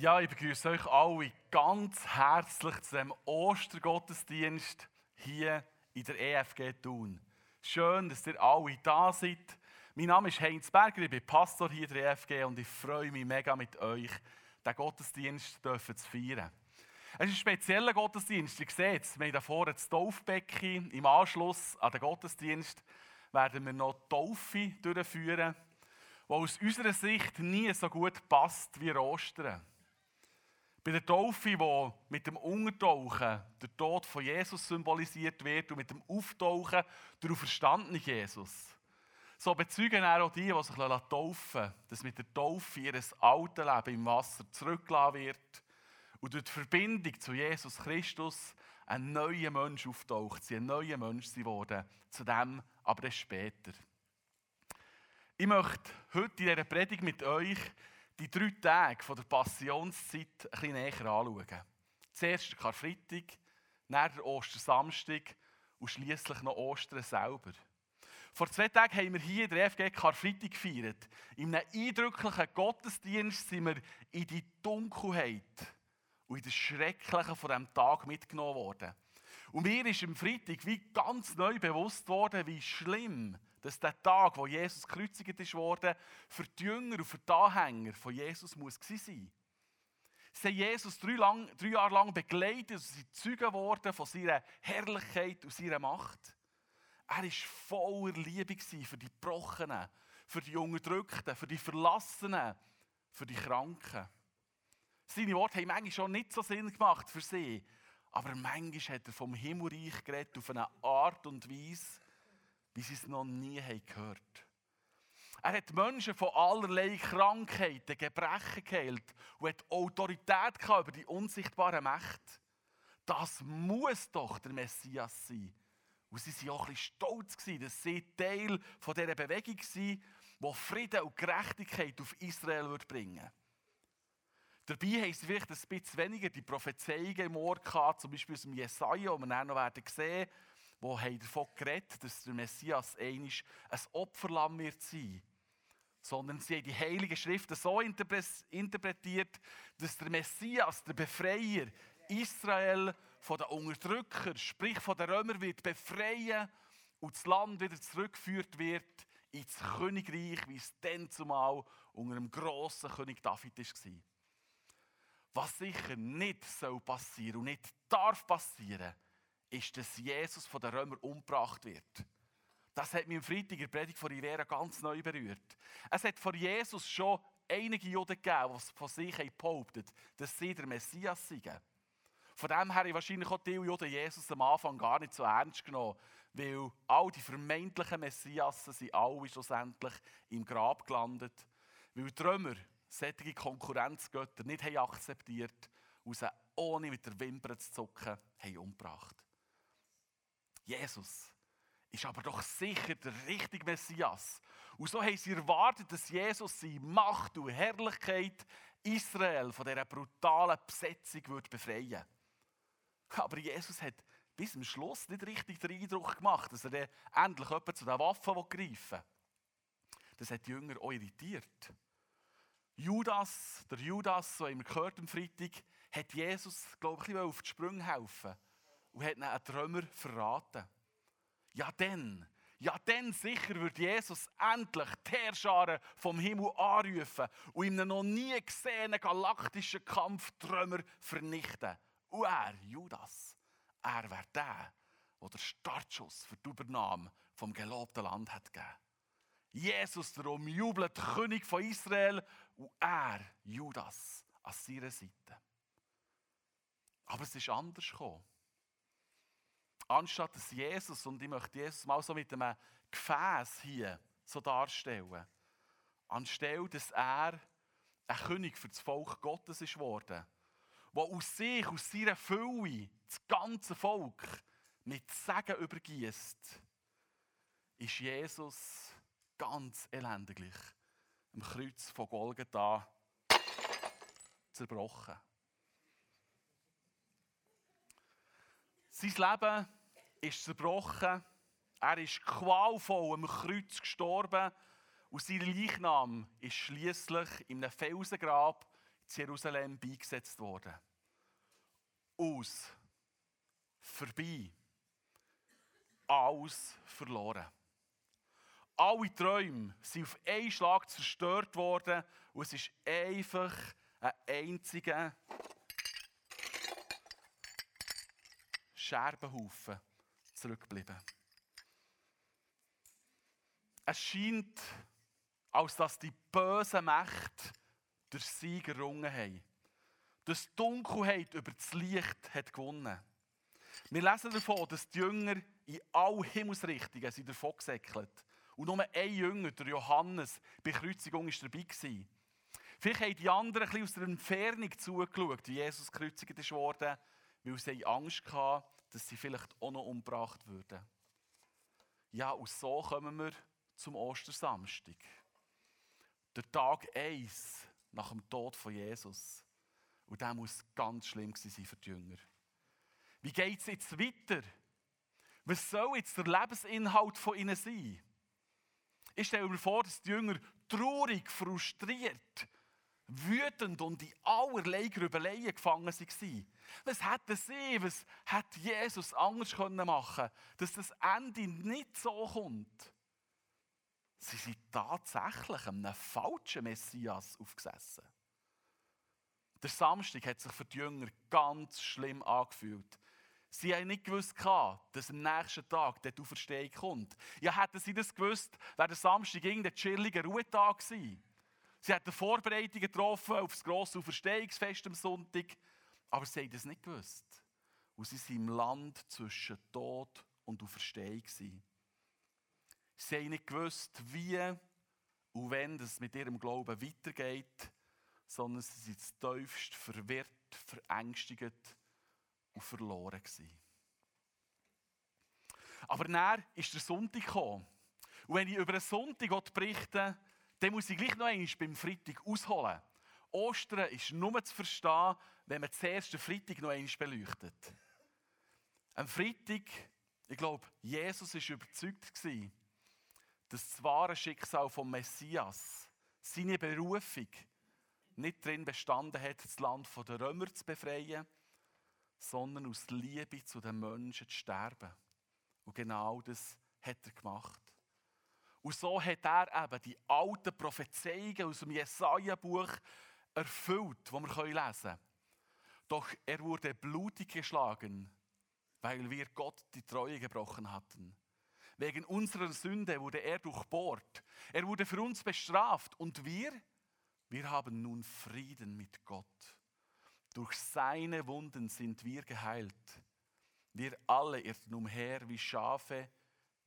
Ja, ich begrüße euch alle ganz herzlich zu dem Ostergottesdienst hier in der EFG Thun. Schön, dass ihr alle da seid. Mein Name ist Heinz Berger, ich bin Pastor hier in der EFG und ich freue mich mega mit euch, den Gottesdienst zu feiern. Es ist ein spezieller Gottesdienst. Ihr seht es, wir haben hier vorne das Taufbecken. Im Anschluss an den Gottesdienst werden wir noch Taufe durchführen, die aus unserer Sicht nie so gut passt wie Ostern. Bei der Taufe, wo mit dem Untertauchen der Tod von Jesus symbolisiert wird und mit dem Auftauchen der auferstandene Jesus. So bezeugen auch die, die sich taufen lassen, dass mit der Taufe ihr altes Leben im Wasser zurückgelassen wird und durch die Verbindung zu Jesus Christus ein neuer Mensch auftaucht. Sie ein neuer Mensch geworden. Zu dem aber später. Ich möchte heute in dieser Predigt mit euch die drei Tage von der Passionszeit ein bisschen näher anschauen. Zuerst der Karfreitag, dann der Ostersamstag und schließlich noch Ostern selber. Vor zwei Tagen haben wir hier in der FG Karfreitag gefeiert. In einem eindrücklichen Gottesdienst sind wir in die Dunkelheit und in das Schreckliche von diesem Tag mitgenommen worden. Und mir ist am Freitag wie ganz neu bewusst worden, wie schlimm dass der Tag, wo Jesus gekreuzigt worden, für die Jünger und für die Anhänger von Jesus muss sein. Sie haben Jesus drei, lang, drei Jahre lang begleitet und sind Zeugen geworden von seiner Herrlichkeit und seiner Macht. Er war voller Liebe für die Gebrochenen, für die Unterdrückten, für die Verlassenen, für die Kranken. Seine Worte haben manchmal schon nicht so Sinn gemacht für sie, aber manchmal hat er vom Himmelreich geredet auf eine Art und Weise, wie sie es noch nie haben gehört Er hat Menschen von allerlei Krankheiten, Gebrechen geheilt und hat Autorität über die unsichtbare Macht. Das muss doch der Messias sein. Und sie waren auch ein bisschen stolz, dass sie Teil von dieser Bewegung sind, die Frieden und Gerechtigkeit auf Israel bringen würde. Dabei haben sie vielleicht ein bisschen weniger die Prophezeiungen im Ohr gehabt, zum Beispiel aus dem Jesaja, die wir dann noch sehen werden wo haben davon geredet, dass der Messias einig ein Opferlamm wird sein. Sondern sie haben die Heiligen Schriften so interpretiert, dass der Messias, der Befreier, Israel von den Unterdrückern, sprich von den Römern, wird befreien und das Land wieder zurückgeführt wird ins Königreich, wie es dann zumal unter dem grossen König David war. Was sicher nicht soll passieren und nicht darf passieren, ist, dass Jesus von den Römern umgebracht wird. Das hat mich am Freitag in der Predigt von Rivera ganz neu berührt. Es hat vor Jesus schon einige Juden gegeben, die von sich behauptet dass sie der Messias sind. Von dem her ich wahrscheinlich auch die Juden Jesus am Anfang gar nicht so ernst genommen, weil all die vermeintlichen Messiassen sind alle schlussendlich im Grab gelandet, weil die Römer solche Konkurrenzgötter nicht haben akzeptiert und sie ohne mit der Wimper zu zucken haben umgebracht. Jesus ist aber doch sicher der richtige Messias. Und so haben sie erwartet, dass Jesus seine Macht und Herrlichkeit Israel von dieser brutalen Besetzung wird befreien Aber Jesus hat bis zum Schluss nicht richtig den Eindruck gemacht, dass er dann endlich zu den Waffen greifen will. Das hat die Jünger auch irritiert. Judas, der Judas, so haben wir gehört am Freitag, hat Jesus, glaube ich, auf die Sprünge helfen und hat die Römer verraten. Ja, dann, ja, dann sicher wird Jesus endlich die Herrscher vom Himmel anrufen und in einem noch nie gesehenen galaktischen Kampf Römer vernichten. Und er, Judas, er wäre der, der den Startschuss für die Übernahme vom gelobten Land hat gegeben. Jesus, der umjubelte König von Israel, und er, Judas, an seiner Seite. Aber es ist anders gekommen anstatt dass Jesus, und ich möchte Jesus mal so mit einem Gefäß hier so darstellen, anstelle, dass er ein König für das Volk Gottes ist worden, der aus sich, aus seiner Fülle, das ganze Volk mit Segen übergießt, ist Jesus ganz elendiglich am Kreuz von Golgatha zerbrochen. Sein Leben ist zerbrochen. Er ist qualvoll am Kreuz gestorben und sein Leichnam ist schließlich in einem Felsengrab zu Jerusalem beigesetzt worden. Aus. Vorbei. Alles verloren. Alle Träume sind auf einen Schlag zerstört worden und es ist einfach ein einziger Scherbenhaufen zurückgeblieben. Es scheint, als dass die bösen Mächte der Sieg errungen haben. Die Dunkelheit über das Licht hat gewonnen. Wir lesen davon, dass die Jünger in alle Himmelsrichtungen sind davon gesäckelt. Und nur ein Jünger, der Johannes, bei Kreuzigung war dabei. Vielleicht haben die anderen ein bisschen aus der Entfernung zugeschaut, wie Jesus gekreuzigt wurde, weil sie Angst hatten, dass sie vielleicht auch noch umgebracht würden. Ja, und so kommen wir zum Ostersamstag. Der Tag 1 nach dem Tod von Jesus. Und der muss ganz schlimm sein für die Jünger. Wie geht es jetzt weiter? Was soll jetzt der Lebensinhalt von ihnen sein? Ich stelle mir vor, dass die Jünger traurig, frustriert, wütend und in allerlei Grübeleien gefangen waren. Was hätten sie, was hätte Jesus anders machen können, dass das Ende nicht so kommt? Sie sind tatsächlich einem falschen Messias aufgesessen. Der Samstag hat sich für die Jünger ganz schlimm angefühlt. Sie haben nicht gewusst, dass am nächsten Tag der Auferstehung kommt. Ja, hätten sie das gewusst, wäre der Samstag irgendein chilliger Ruhetag gewesen. Sie hatten Vorbereitungen getroffen auf das grosse Auferstehungsfest am Sonntag, aber sie haben das nicht gewusst. Und sie waren im Land zwischen Tod und Auferstehung. Sie haben nicht gewusst, wie und wenn es mit ihrem Glauben weitergeht, sondern sie sind tiefst verwirrt, verängstigt und verloren gewesen. Aber dann ist der Sonntag gekommen. Und wenn ich über einen Sonntag berichte, dann muss ich gleich noch einmal beim Freitag ausholen. Ostern ist nur zu verstehen, wenn man zuerst den Freitag noch einmal beleuchtet. Am Freitag, ich glaube, Jesus war überzeugt, dass das wahre Schicksal vom Messias, seine Berufung, nicht darin bestanden hat, das Land der Römer zu befreien, sondern aus Liebe zu den Menschen zu sterben. Und genau das hat er gemacht. Und so hat er eben die alten Prophezeiungen aus dem Jesaja-Buch erfüllt, die wir lesen können. Doch er wurde blutig geschlagen, weil wir Gott die Treue gebrochen hatten. Wegen unserer Sünde wurde er durchbohrt. Er wurde für uns bestraft. Und wir, wir haben nun Frieden mit Gott. Durch seine Wunden sind wir geheilt. Wir alle irrten umher wie Schafe,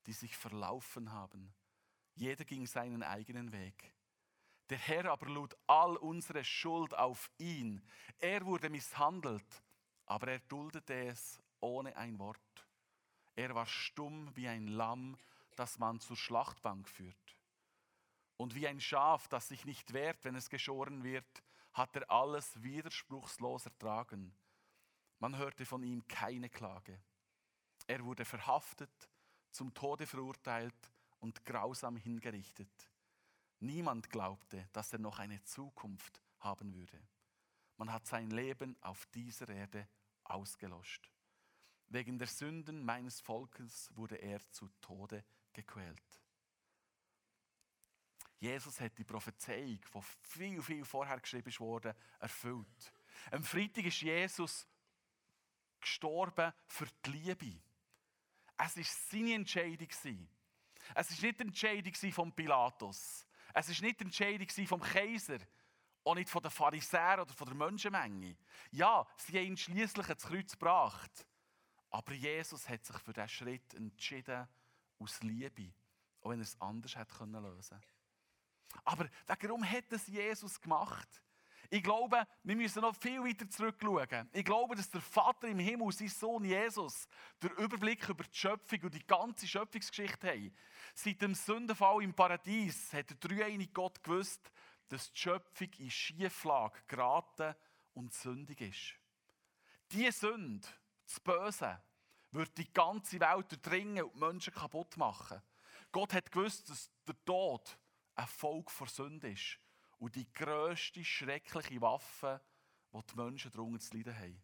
die sich verlaufen haben. Jeder ging seinen eigenen Weg. Der Herr aber lud all unsere Schuld auf ihn. Er wurde misshandelt, aber er duldete es ohne ein Wort. Er war stumm wie ein Lamm, das man zur Schlachtbank führt. Und wie ein Schaf, das sich nicht wehrt, wenn es geschoren wird, hat er alles widerspruchslos ertragen. Man hörte von ihm keine Klage. Er wurde verhaftet, zum Tode verurteilt und grausam hingerichtet. Niemand glaubte, dass er noch eine Zukunft haben würde. Man hat sein Leben auf dieser Erde ausgelöscht. Wegen der Sünden meines Volkes wurde er zu Tode gequält. Jesus hat die Prophezeiung, die viel, viel vorher geschrieben wurde, erfüllt. Am Freitag ist Jesus gestorben für die Liebe. Es war seine Entscheidung. Es war nicht die Entscheidung von Pilatus. Es war nicht die Entscheidung vom Kaiser. Auch nicht von den Pharisäern oder von der Menschenmenge. Ja, sie haben ihn schliesslich ins Kreuz gebracht. Aber Jesus hat sich für diesen Schritt entschieden, aus Liebe, auch wenn er es anders hätte lösen können. Aber warum hat es Jesus gemacht? Ich glaube, wir müssen noch viel weiter zurückschauen. Ich glaube, dass der Vater im Himmel, sein Sohn Jesus, den Überblick über die Schöpfung und die ganze Schöpfungsgeschichte haben. Seit dem Sündenfall im Paradies hat der dreieinige Gott gewusst, dass die Schöpfung in Schieflage geraten und sündig ist. Diese Sünde, das Böse, wird die ganze Welt durchdringen und die Menschen kaputt machen. Gott hat gewusst, dass der Tod ein Volk vor Sünde ist. Und die grösste schreckliche Waffe, die die Menschen darunter zu leiden haben.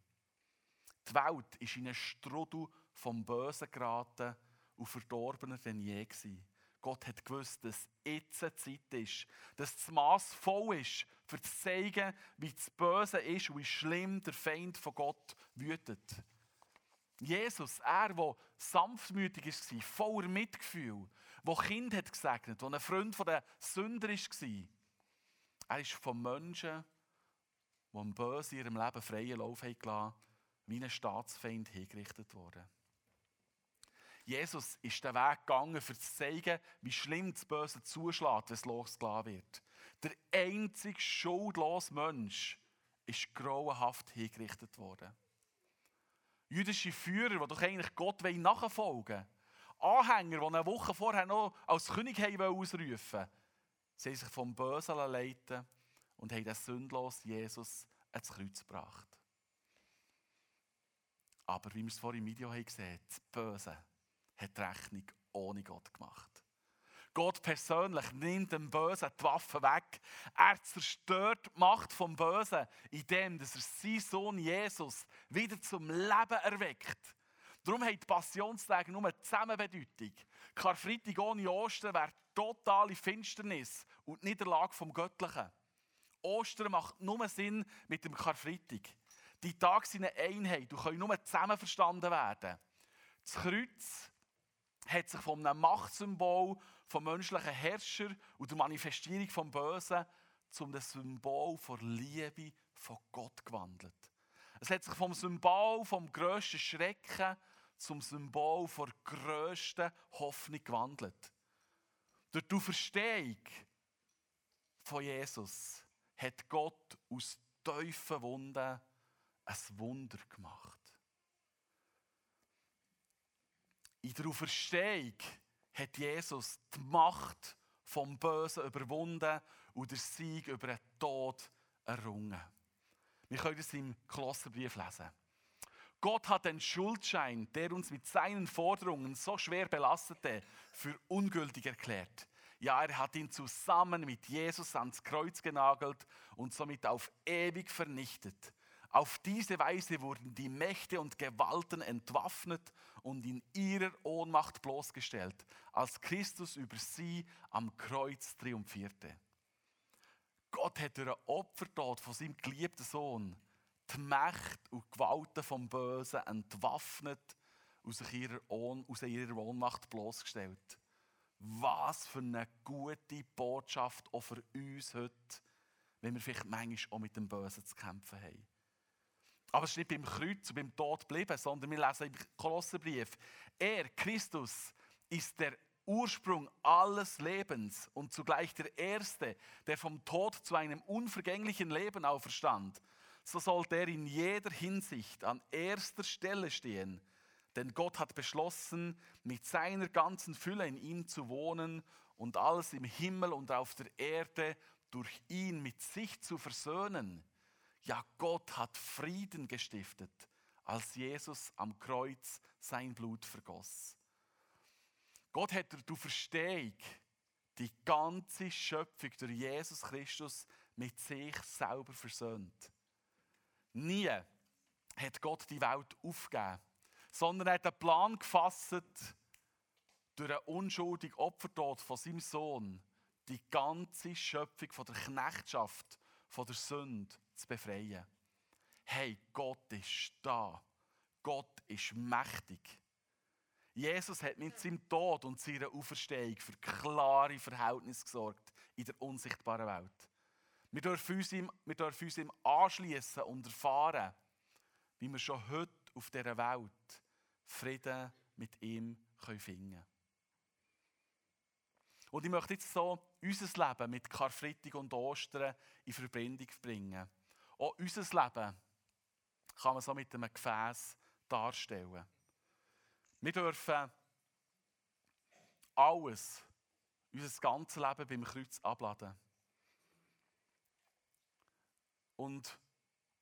Die Welt ist in einen Strudel vom Bösen geraten und verdorbener denn je gewesen. Gott hat gewusst, dass jetzt eine Zeit ist, dass das Maß voll ist, für zu zeigen, wie das Böse ist und wie schlimm der Feind von Gott wütet. Jesus, er, der sanftmütig war, voller Mitgefühl, der Kind hat gesegnet, der ein Freund der Sünder war, er ist von Menschen, die im Böse in ihrem Leben freien Lauf haben wie ein Staatsfeind hingerichtet worden. Jesus ist den Weg gegangen, um zu zeigen, wie schlimm das Böse zuschlägt, wenn es losgelassen wird. Der einzige schuldlose Mensch ist grauenhaft hingerichtet worden. Jüdische Führer, die doch eigentlich Gott nachfolgen wollen, Anhänger, die eine Woche vorher noch als König ausrufen wollten, sie haben sich vom Bösen leiten und haben den sündlosen Jesus ans Kreuz gebracht. Aber wie wir es vorhin im Video haben gesehen das Böse hat die Rechnung ohne Gott gemacht. Gott persönlich nimmt dem Bösen die Waffe weg. Er zerstört die Macht vom Bösen, indem er seinen Sohn Jesus wieder zum Leben erweckt. Darum haben die Passionstage nur eine Zusammenbedeutung. Karfreitag ohne Ostern wäre totale Finsternis und Niederlage vom Göttlichen. Ostern macht nur Sinn mit dem Karfreitag. Die Tage sind eine Einheit und können nur zusammen verstanden werden. Das Kreuz hat sich von einem Machtsymbol vom menschlichen Herrscher und der Manifestierung vom Bösen zum Symbol der Liebe von Gott gewandelt. Es hat sich vom Symbol vom grössten Schrecken zum Symbol der grössten Hoffnung gewandelt. Durch die Auferstehung von Jesus hat Gott aus tiefen Wunden ein Wunder gemacht. In der Auferstehung hat Jesus die Macht vom Bösen überwunden und den Sieg über den Tod errungen. Wir können das im Kolosserbrief lesen. Gott hat den Schuldschein, der uns mit seinen Forderungen so schwer belastete, für ungültig erklärt. Ja, er hat ihn zusammen mit Jesus ans Kreuz genagelt und somit auf ewig vernichtet. Auf diese Weise wurden die Mächte und Gewalten entwaffnet und in ihrer Ohnmacht bloßgestellt, als Christus über sie am Kreuz triumphierte. Gott hat durch Opfertod von seinem geliebten Sohn die Macht und Gewalten vom Bösen entwaffnet und sich ihrer Ohn, aus ihrer Ohnmacht bloßgestellt. Was für eine gute Botschaft auch für uns heute, wenn wir vielleicht manchmal auch mit dem Bösen zu kämpfen haben. Aber es ist nicht beim Kreuz und beim Tod geblieben, sondern wir lesen im Kolosserbrief, er, Christus, ist der Ursprung alles Lebens und zugleich der Erste, der vom Tod zu einem unvergänglichen Leben auferstand. So sollte er in jeder Hinsicht an erster Stelle stehen, denn Gott hat beschlossen, mit seiner ganzen Fülle in ihm zu wohnen und alles im Himmel und auf der Erde durch ihn mit sich zu versöhnen ja, Gott hat Frieden gestiftet, als Jesus am Kreuz sein Blut vergoss. Gott durch die Verstehung die ganze Schöpfung durch Jesus Christus mit sich selber versöhnt. Nie hat Gott die Welt aufgegeben, sondern er hat einen Plan gefasst, durch einen unschuldigen Opfertod von seinem Sohn die ganze Schöpfung von der Knechtschaft, von der Sünde zu befreien. Hey, Gott ist da. Gott ist mächtig. Jesus hat mit seinem Tod und seiner Auferstehung für klare Verhältnisse gesorgt in der unsichtbaren Welt. Wir dürfen uns ihm, ihm anschließen und erfahren, wie wir schon heute auf dieser Welt Frieden mit ihm finden können. Und ich möchte jetzt so unser Leben mit Karfreitag und Ostern in Verbindung bringen. Auch unser Leben kann man so mit einem Gefäß darstellen. Wir dürfen alles, unser ganzes Leben beim Kreuz abladen. Und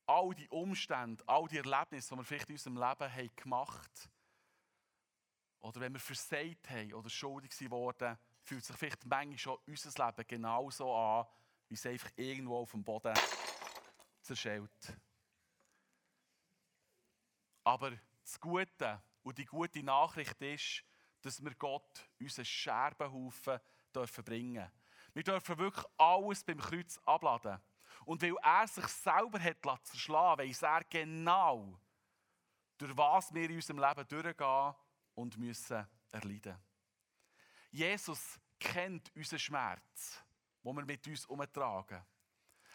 all die Umstände, all die Erlebnisse, die wir vielleicht in unserem Leben haben gemacht oder wenn wir versagt haben oder schuldig geworden, fühlt sich vielleicht manchmal schon unser Leben genauso an wie es einfach irgendwo auf dem Boden zerschellt. Aber das Gute und die gute Nachricht ist, dass wir Gott unseren Scherbenhaufen dürfen bringen Wir dürfen wirklich alles beim Kreuz abladen. Und weil er sich selber hat zerschlagen weiss er genau, durch was wir in unserem Leben durchgehen und müssen erleiden. Jesus kennt unseren Schmerz, den wir mit uns umtragen.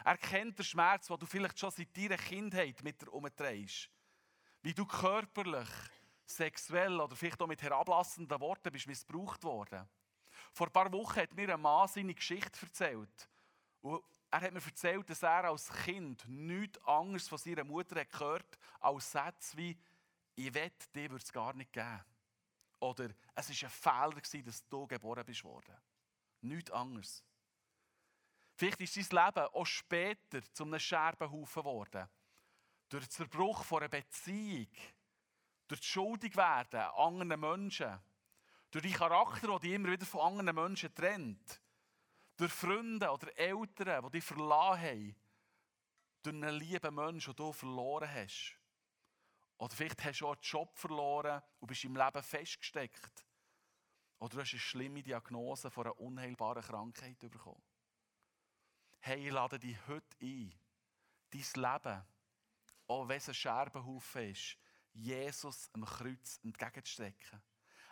Er kennt den Schmerz, den du vielleicht schon seit deiner Kindheit mit dir umträgst. Wie du körperlich, sexuell oder vielleicht auch mit herablassenden Worten bist missbraucht worden. Vor ein paar Wochen hat mir ein Mann seine Geschichte erzählt. Und er hat mir erzählt, dass er als Kind nichts anderes von seiner Mutter hat gehört als Sätze wie «Ich wette, dir würde es gar nicht geben». Oder «Es war ein Fehler, dass du geboren bist worden». Nichts anderes. Vielleicht ist sein Leben auch später zu einem Scherbenhaufen geworden. Durch den Zerbruch einer Beziehung, durch das Schuldigwerden anderen Menschen, durch die Charakter, die dich immer wieder von anderen Menschen trennt, durch Freunde oder Eltern, die dich verlassen haben, durch einen lieben Menschen, den du verloren hast. Oder vielleicht hast du auch einen Job verloren und bist im Leben festgesteckt. Oder du hast eine schlimme Diagnose von einer unheilbaren Krankheit bekommen. Hey, ich lade dich heute ein, dein Leben, auch wenn es ein Scherbenhaufen ist, Jesus am Kreuz entgegenzustrecken.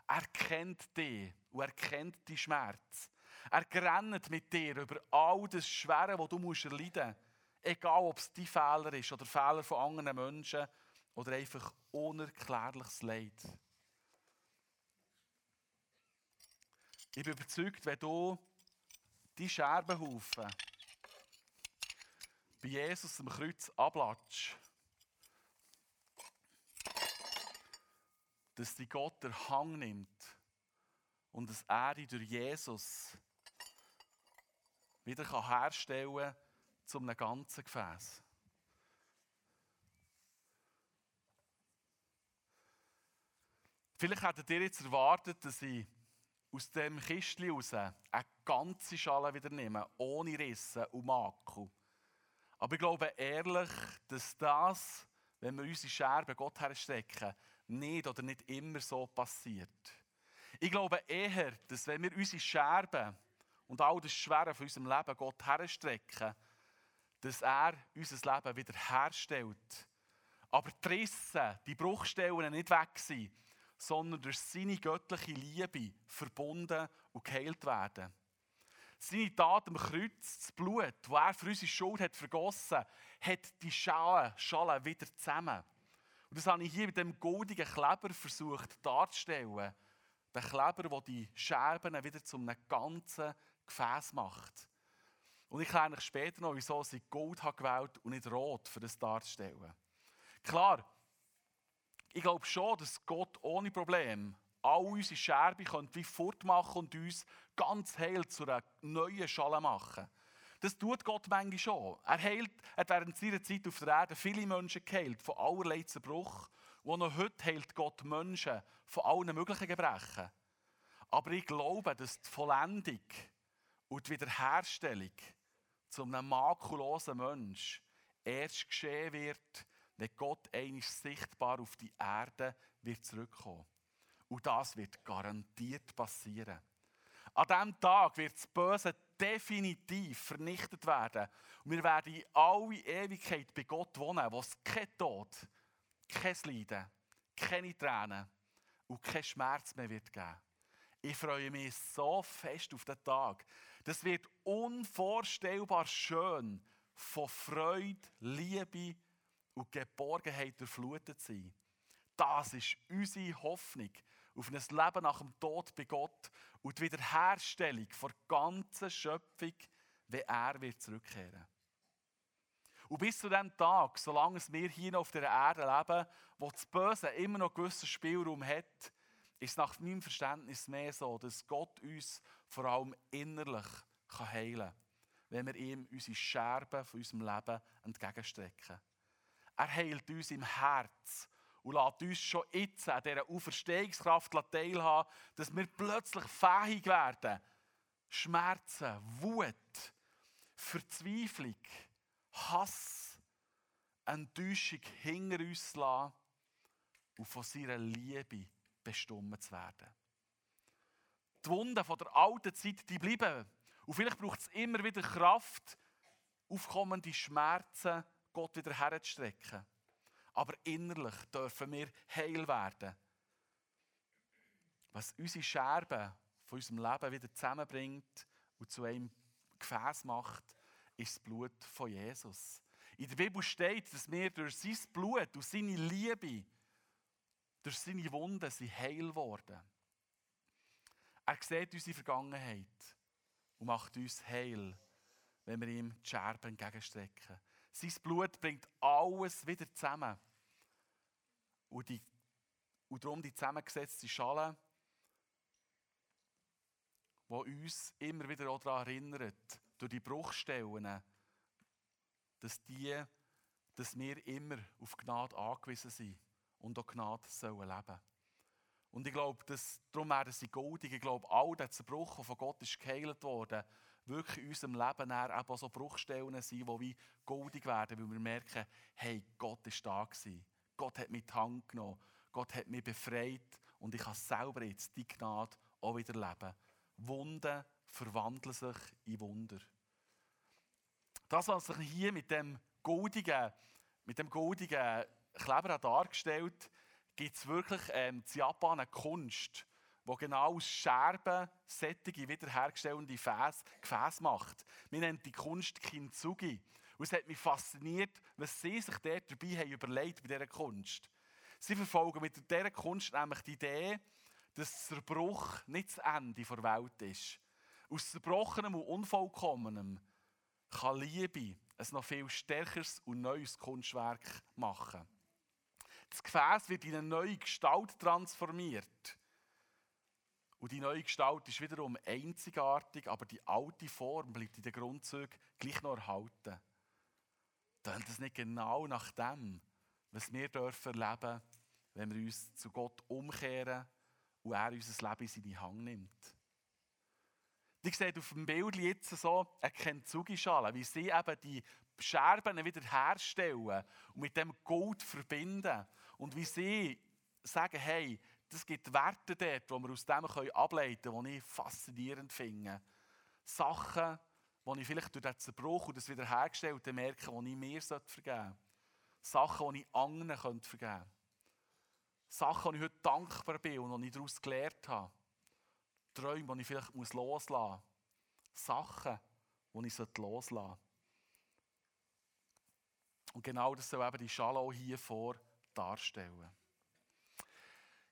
Er kennt dich und er kennt deinen Schmerz. Er rennt mit dir über all das Schwere, das du erleiden musst. Egal, ob es dein Fehler ist oder Fehler von anderen Menschen oder einfach unerklärliches Leid. Ich bin überzeugt, wenn du die Scherbenhaufen bei Jesus am Kreuz ablatschst, dass die Gott der Hang nimmt und dass er dich durch Jesus wieder herstellen kann zu einem ganzen Gefäß. Vielleicht hättet ihr jetzt erwartet, dass ich aus dem Kistchen raus eine ganze Schale wieder nehme, ohne Risse und Makel. Aber ich glaube ehrlich, dass das, wenn wir unsere Scherben Gott herstecken, nicht oder nicht immer so passiert. Ich glaube eher, dass wenn wir unsere Scherben und all das Schwere von unserem Leben Gott herstrecken, dass er unser Leben wieder herstellt. Aber die Risse, die Bruchstellen nicht weg sind, sondern durch seine göttliche Liebe verbunden und geheilt werden. Seine Tat am Kreuz, das Blut, das er für unsere Schuld hat vergossen hat, die Schalen, Schalen wieder zusammen. Und das habe ich hier mit dem goldigen Kleber versucht darzustellen. Der Kleber, der die Scherben wieder zu einem ganzen Gefäß macht. Und ich erkläre euch später noch, wieso ich Gold habe gewählt und nicht Rot, für das darzustellen. Klar, ich glaube schon, dass Gott ohne Problem all unsere Scherben könnte wie fortmachen und uns ganz heil zu einer neuen Schale machen. Das tut Gott manchmal schon. Er heilt, er hat während seiner Zeit auf der Erde viele Menschen geheilt, von allerlei Zerbruch. Und noch heute heilt Gott Menschen von allen möglichen Gebrechen. Aber ich glaube, dass die Vollendung und die Wiederherstellung zu einem makellosen Mensch erst geschehen wird, wenn Gott einmal sichtbar auf die Erde wird zurückkommen. Und das wird garantiert passieren. An diesem Tag wird das Böse definitiv vernichtet werden. Und wir werden in alle Ewigkeit bei Gott wohnen, wo es kein Tod, kein Leiden, keine Tränen und kein Schmerz mehr wird geben. Ich freue mich so fest auf den Tag. Das wird unvorstellbar schön von Freude, Liebe und Geborgenheit durchflutet sein. Das ist unsere Hoffnung auf ein Leben nach dem Tod bei Gott und die Wiederherstellung der ganzen Schöpfung, wenn er wird zurückkehren Und bis zu dem Tag, solange wir hier auf der Erde leben, wo das Böse immer noch gewissen Spielraum hat, ist nach meinem Verständnis mehr so, dass Gott uns vor allem innerlich heilen kann, wenn wir ihm unsere Scherben von unserem Leben entgegenstrecken. Er heilt uns im Herz und lässt uns schon jetzt an dieser Auferstehungskraft teilhaben, dass wir plötzlich fähig werden, Schmerzen, Wut, Verzweiflung, Hass, Enttäuschung hinter uns lassen und von seiner Liebe bestimmt zu werden. Die Wunden von der alten Zeit, die bleiben. Und vielleicht braucht es immer wieder Kraft, aufkommende Schmerzen Gott wieder herzustrecken. Aber innerlich dürfen wir heil werden. Was unsere Scherben von unserem Leben wieder zusammenbringt und zu einem Gefäß macht, ist das Blut von Jesus. In der Bibel steht, dass wir durch sein Blut und seine Liebe, durch seine Wunden sind heil geworden. Er sieht unsere Vergangenheit und macht uns heil, wenn wir ihm die Scherben entgegenstrecken. Sein Blut bringt alles wieder zusammen. Und, die, und darum die zusammengesetzte Schale, die uns immer wieder auch daran erinnert, durch die Bruchstellen, dass, die, dass wir immer auf Gnade angewiesen sind und auch Gnade sollen leben. Und ich glaube, dass, darum werden sie goldig. Ich glaube, all der Zerbruch, der von Gott ist geheilt worden, wirklich in unserem Leben eben so Bruchstellen sind, die wie goldig werden, weil wir merken, hey, Gott ist da gewesen. Gott hat mich die Hand genommen. Gott hat mich befreit und ich kann selber jetzt die Gnade auch wieder leben. Wunden verwandeln sich in Wunder. Das, was sich hier mit dem goldigen, mit dem goldigen Kleber dargestellt gibt es wirklich ähm, in Japan eine Kunst, die genau aus Scherben sättige, wiederhergestellende Gefäße, macht. Wir nennen die Kunst Kintsugi. Und es hat mich fasziniert, was sie sich dort dabei haben überlegt bei dieser Kunst. Sie verfolgen mit dieser Kunst nämlich die Idee, dass Zerbruch nicht das Ende der Welt ist. Aus Zerbrochenem und Unvollkommenem kann Liebe ein noch viel stärkeres und neues Kunstwerk machen. Das Gefäß wird in eine neue Gestalt transformiert. Und die neue Gestalt ist wiederum einzigartig, aber die alte Form bleibt in den Grundzügen gleich noch erhalten. Tönt das nicht genau nach dem, was wir dürfen erleben, wenn wir uns zu Gott umkehren und er unser Leben in seine Hand nimmt? Die seht auf dem Bild jetzt so eine Kentsugi-Schale, wie sie eben die Scherben wieder herstellen und mit dem Gold verbinden. Und wie sie sagen, hey, das gibt Werte dort, die wir aus dem ableiten können, die ich faszinierend finde. Sachen, die ich vielleicht durch den Zerbruch und das Wiederhergestellte merke, die ich mir vergeben sollte. Sachen, die ich anderen vergeben könnte. Sachen, die ich heute dankbar bin und die ich daraus gelernt habe. Träume, die ich vielleicht loslassen muss. Sachen, die ich loslassen sollte. Und genau das soll eben die Schale hier vor darstellen.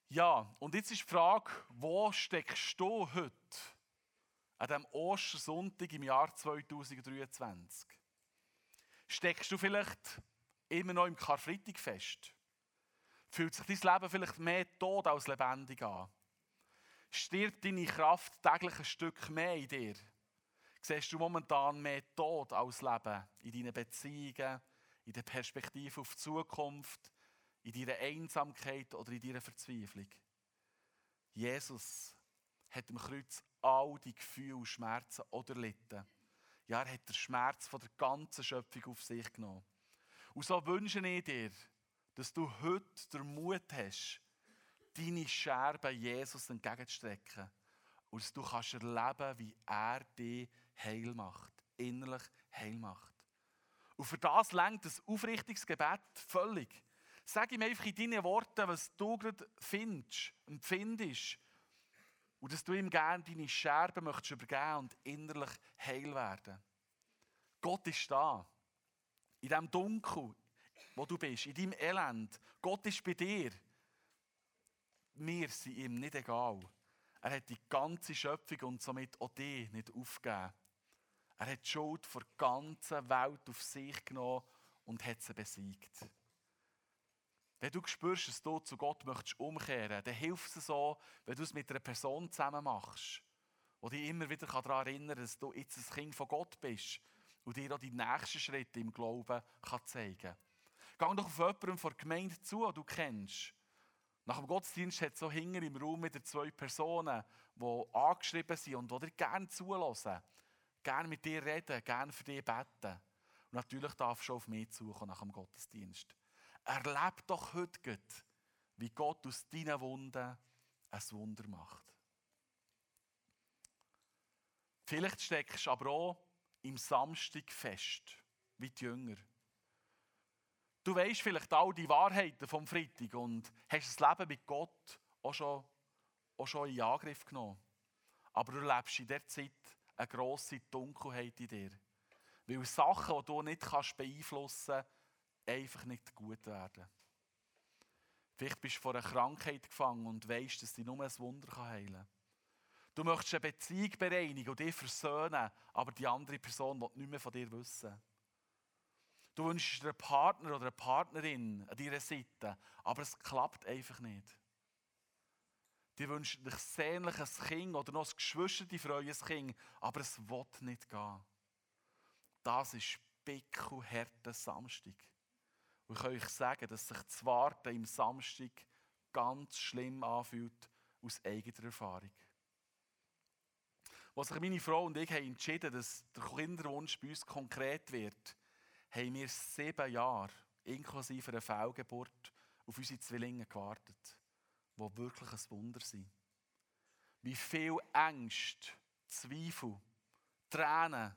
Ja, und jetzt ist die Frage, wo steckst du heute an diesem Ostersonntag im Jahr 2023? Steckst du vielleicht immer noch im Karfreitag fest? Fühlt sich dein Leben vielleicht mehr tot als lebendig an? Stirbt deine Kraft täglich ein Stück mehr in dir? Siehst du momentan mehr Tod als Leben in deinen Beziehungen, in der Perspektive auf die Zukunft, in deiner Einsamkeit oder in deiner Verzweiflung. Jesus hat im Kreuz all die Gefühle und Schmerzen oder litten. Ja, er hat den Schmerz von der ganzen Schöpfung auf sich genommen. Und so wünsche ich dir, dass du heute den Mut hast, deine Scherben Jesus entgegenzustrecken. Und dass du kannst erleben, wie er dich heil macht. Innerlich heil macht. Und für das lenkt das aufrichtiges Gebet völlig. Sag ihm einfach in deinen Worten, was du gerade findest, empfindest. Und dass du ihm gerne deine Scherben möchtest übergeben und innerlich heil werden. Gott ist da. In dem Dunkel, wo du bist, in deinem Elend. Gott ist bei dir. Wir sind ihm nicht egal. Er hat die ganze Schöpfung und somit auch dich nicht aufgegeben. Er hat die Schuld der ganzen Welt auf sich genommen und hat sie besiegt. Wenn du spürst, dass du zu Gott möchtest umkehren, dann hilft es so, wenn du es mit einer Person zusammen machst, die dich immer wieder daran erinnern kann, dass du jetzt ein Kind von Gott bist und dir auch die nächsten Schritte im Glauben kann zeigen kann. Geh doch auf jemanden von der Gemeinde zu, den du kennst. Nach dem Gottesdienst hat es so hinten im Raum wieder zwei Personen, die angeschrieben sind und die dir gerne zulassen. gerne mit dir reden, gerne für dich beten. Und natürlich darfst du auf mich zukommen nach dem Gottesdienst. Erleb doch heute, wie Gott aus deinen Wunden ein Wunder macht. Vielleicht steckst du aber auch im Samstag fest, wie die Jünger. Du weißt vielleicht all die Wahrheiten vom Freitag und hast das Leben mit Gott auch schon, auch schon in Angriff genommen. Aber du lebst in der Zeit eine grosse Dunkelheit in dir. Weil Sachen, die du nicht beeinflussen kannst, einfach nicht gut werden. Vielleicht bist du vor einer Krankheit gefangen und weißt, dass dich nur ein Wunder heilen kann. Du möchtest eine Beziehung bereinigen und dich versöhnen, aber die andere Person will nicht mehr von dir wissen. Du wünschst dir einen Partner oder eine Partnerin an deiner Seite, aber es klappt einfach nicht. Die wünschen dich sehnlich ein Kind oder noch ein Geschwister, die freuen Kind, aber es will nicht gehen. Das ist pickelharter Samstag. Und ich kann euch sagen, dass sich das Warten im Samstag ganz schlimm anfühlt, aus eigener Erfahrung. Als sich meine Frau und ich haben entschieden dass der Kinderwunsch bei uns konkret wird, haben wir sieben Jahre, inklusive einer Fehlgeburt, auf unsere Zwillinge gewartet die wirklich ein Wunder sind. Wie viel Ängste, Zweifel, Tränen,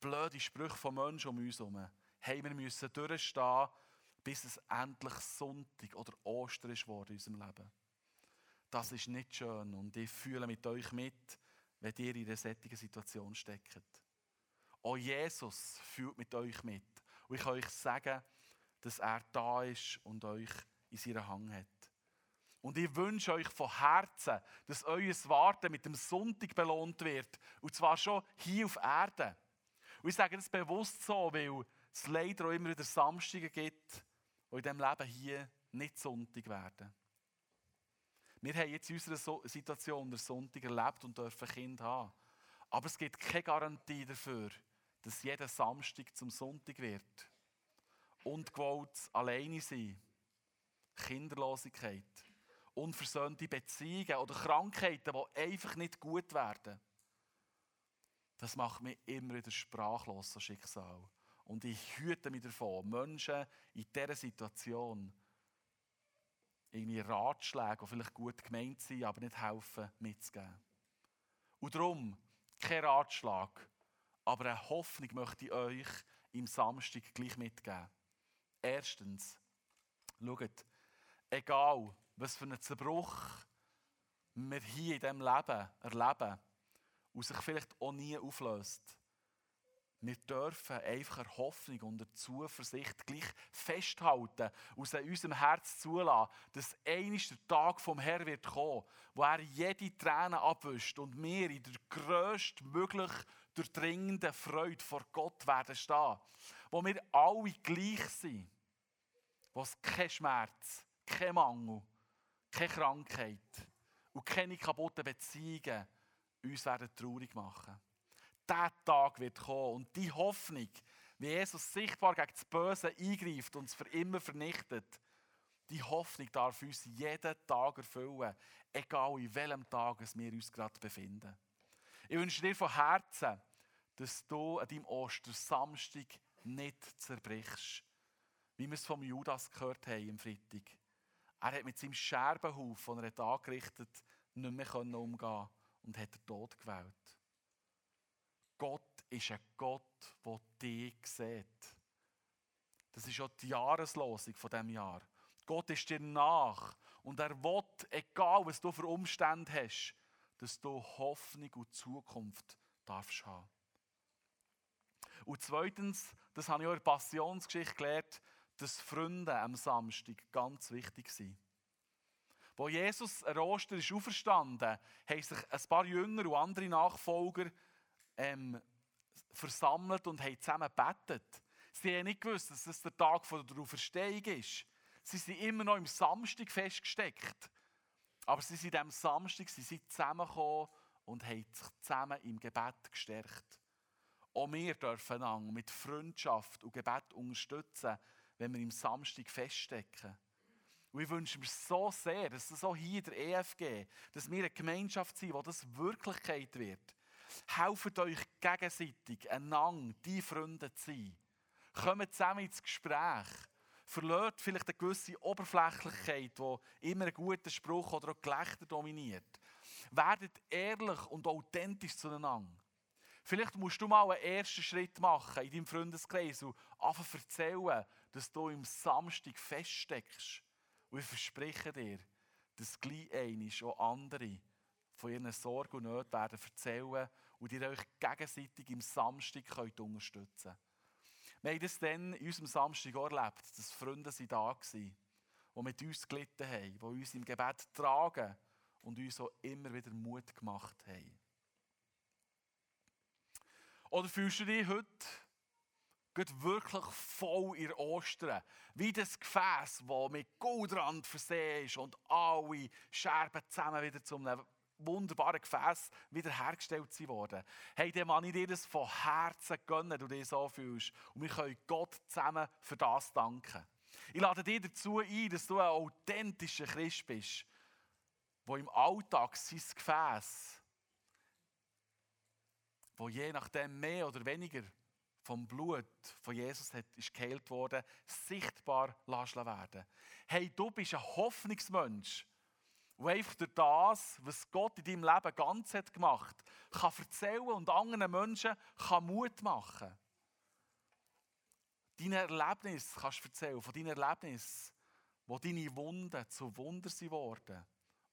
blöde Sprüche von Menschen um uns herum haben wir müssen durchstehen, bis es endlich Sonntag oder Ostern ist in unserem Leben. Das ist nicht schön und ich fühle mit euch mit, wenn ihr in einer solchen Situation steckt. Auch Jesus fühlt mit euch mit. Und ich kann euch sagen, dass er da ist und euch in seiner Hand hat. Und ich wünsche euch von Herzen, dass euer Warten mit dem Sonntag belohnt wird. Und zwar schon hier auf Erden. Und ich sage das bewusst so, weil es leider auch immer wieder Samstage gibt, die in diesem Leben hier nicht Sonntag werden. Wir haben jetzt in unserer Situation den Sonntag erlebt und dürfen Kind haben. Aber es gibt keine Garantie dafür, dass jeder Samstag zum Sonntag wird. Ungewollt alleine sein. Kinderlosigkeit unversöhnte Beziehungen oder Krankheiten, die einfach nicht gut werden. Das macht mich immer wieder sprachlos, das Schicksal. Und ich hüte mich davon, Menschen in dieser Situation irgendwie Ratschläge, die vielleicht gut gemeint sind, aber nicht helfen, mitzugeben. Und darum, kein Ratschlag, aber eine Hoffnung möchte ich euch im Samstag gleich mitgeben. Erstens, schaut, egal was für einen Zerbruch wir hier in diesem Leben erleben und sich vielleicht auch nie auflöst. Wir dürfen einfach eine Hoffnung und eine Zuversicht gleich festhalten, aus unserem Herz zulassen, dass eines der Tag vom Herrn wird kommen, wo er jede Träne abwischt und wir in der grösstmöglich durchdringenden Freude vor Gott werden stehen. Wo wir alle gleich sind. Wo es kein Schmerz, kein Mangel, keine Krankheit und keine kaputten Beziehungen uns werden traurig machen. Der Tag wird kommen und die Hoffnung, wie Jesus sichtbar gegen das Böse eingreift und es für immer vernichtet, die Hoffnung darf uns jeden Tag erfüllen, egal in welchem Tag wir uns gerade befinden. Ich wünsche dir von Herzen, dass du an deinem Ostersamstag nicht zerbrichst, wie wir es vom Judas gehört haben am Freitag. Er hat mit seinem Scherbenhaufen, den er angerichtet hat, nicht mehr umgehen und hat den Tod gewählt. Gott ist ein Gott, der dich sieht. Das ist auch die Jahreslosung von diesem Jahr. Gott ist dir nach und er will, egal was du für Umstände hast, dass du Hoffnung und Zukunft darfst haben. Und zweitens, das habe ich auch in der Passionsgeschichte gelernt, dass Freunde am Samstag ganz wichtig sind. Wo Jesus an Ostern ist auferstanden, haben sich ein paar Jünger und andere Nachfolger ähm, versammelt und haben zusammen gebetet. Sie haben nicht gewusst, dass es der Tag der Auferstehung ist. Sie sind immer noch im Samstag festgesteckt. Aber sie sind am Samstag sie sind zusammengekommen und haben sich zusammen im Gebet gestärkt. Auch wir dürfen mit Freundschaft und Gebet unterstützen, wenn wir im Samstag feststecken. Und ich wünsche mir so sehr, dass es auch hier in der EFG, dass wir eine Gemeinschaft sind, wo das Wirklichkeit wird. Helft euch gegenseitig, einander, die Freunde zu sein. Kommt zusammen ins Gespräch. Verliert vielleicht eine gewisse Oberflächlichkeit, die immer einen guten Spruch oder auch Gelächter dominiert. Werdet ehrlich und authentisch zueinander. Vielleicht musst du mal einen ersten Schritt machen in deinem Freundeskreis und einfach erzählen, dass du im Samstag feststeckst. Und ich verspreche dir, dass gleich einmal auch andere von ihren Sorgen und Nöten werden erzählen und ihr euch gegenseitig im Samstag könnt unterstützen könnt. Wir haben das dann in unserem Samstag auch erlebt, dass Freunde da waren, die mit uns gelitten haben, die uns im Gebet tragen und uns auch immer wieder Mut gemacht haben. Oder fühlst du dich heute geht wirklich voll in Ostern. Wie das Gefäß, das mit Goldrand versehen ist und alle Scherben zusammen wieder zu einem wunderbaren Gefäß wiederhergestellt worden. Hey, dem man ich dir das von Herzen gönnen, du dich so fühlst. Und wir können Gott zusammen für das danken. Ich lade dich dazu ein, dass du ein authentischer Christ bist, der im Alltag sein Gefäß, wo je nachdem mehr oder weniger vom Blut von Jesus hat, ist geheilt worden, sichtbar lassen werden. Hey, du bist ein Hoffnungsmensch, der einfach durch das, was Gott in deinem Leben ganz hat gemacht, kann erzählen und anderen Menschen kann Mut machen. Deine Erlebnis kannst du erzählen, von deinen Erlebnissen, wo deine Wunden zu Wunder sind worden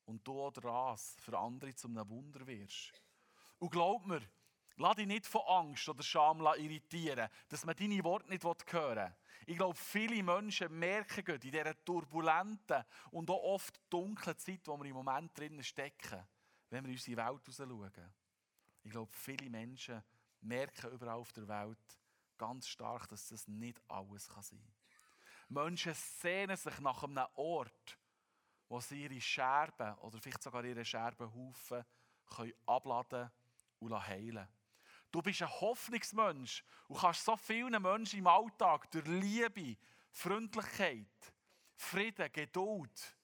und du oder das für andere zu einem Wunder wirst. Und glaub mir, Lass dich nicht von Angst oder Scham irritieren, dass man deine Worte nicht hören will. Ich glaube, viele Menschen merken in dieser turbulenten und auch oft dunklen Zeit, wo wir im Moment drinnen stecken, wenn wir in unsere Welt schauen. Ich glaube, viele Menschen merken überall auf der Welt ganz stark, dass das nicht alles sein kann. Menschen sehnen sich nach einem Ort, wo sie ihre Scherben oder vielleicht sogar ihre Scherbenhaufen abladen und heilen können. Du bist ein Hoffnungsmensch und kannst so vielen Menschen im Alltag durch Liebe, Freundlichkeit, Frieden, Geduld,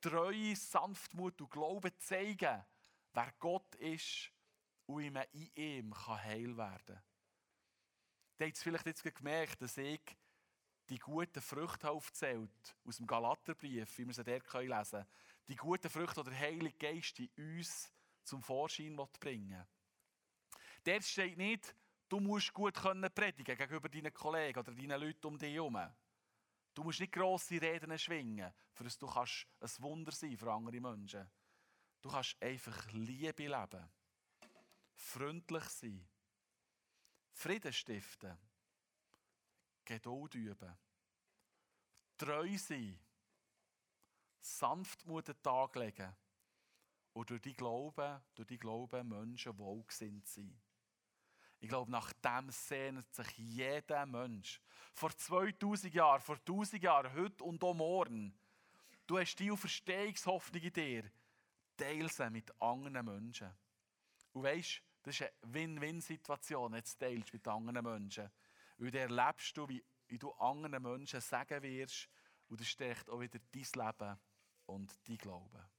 Treue, Sanftmut und Glauben zeigen, wer Gott ist und wie man in ihm kann heil werden kann. Ihr habt vielleicht jetzt gemerkt, dass ich die guten Früchte aufzählt aus dem Galaterbrief, wie wir sie dort lesen können. Die guten Früchte, die der Heilige Geist in uns zum Vorschein bringen will. Dort steht nicht, du musst gut können predigen gegenüber deinen Kollegen oder deinen Leuten um dich herum. Du musst nicht grosse Reden schwingen, für dass du kannst ein Wunder sein für andere Menschen. Du kannst einfach Liebe leben, freundlich sein, Frieden stiften, Geduld üben, treu sein, Sanftmut den Tag legen und durch die Glauben, durch die Glauben Menschen wohlgesinnt sein. Ich glaube, nach dem sehnt sich jeder Mensch. Vor 2000 Jahren, vor 1000 Jahren, heute und auch morgen. Du hast die Verstehungshoffnung in dir. Teil sie mit anderen Menschen. Und weißt, das ist eine Win-Win-Situation, jetzt teilst mit anderen Menschen. Weil dann erlebst du, wie du anderen Menschen sagen wirst, und das stärkt auch wieder dein Leben und dein Glauben.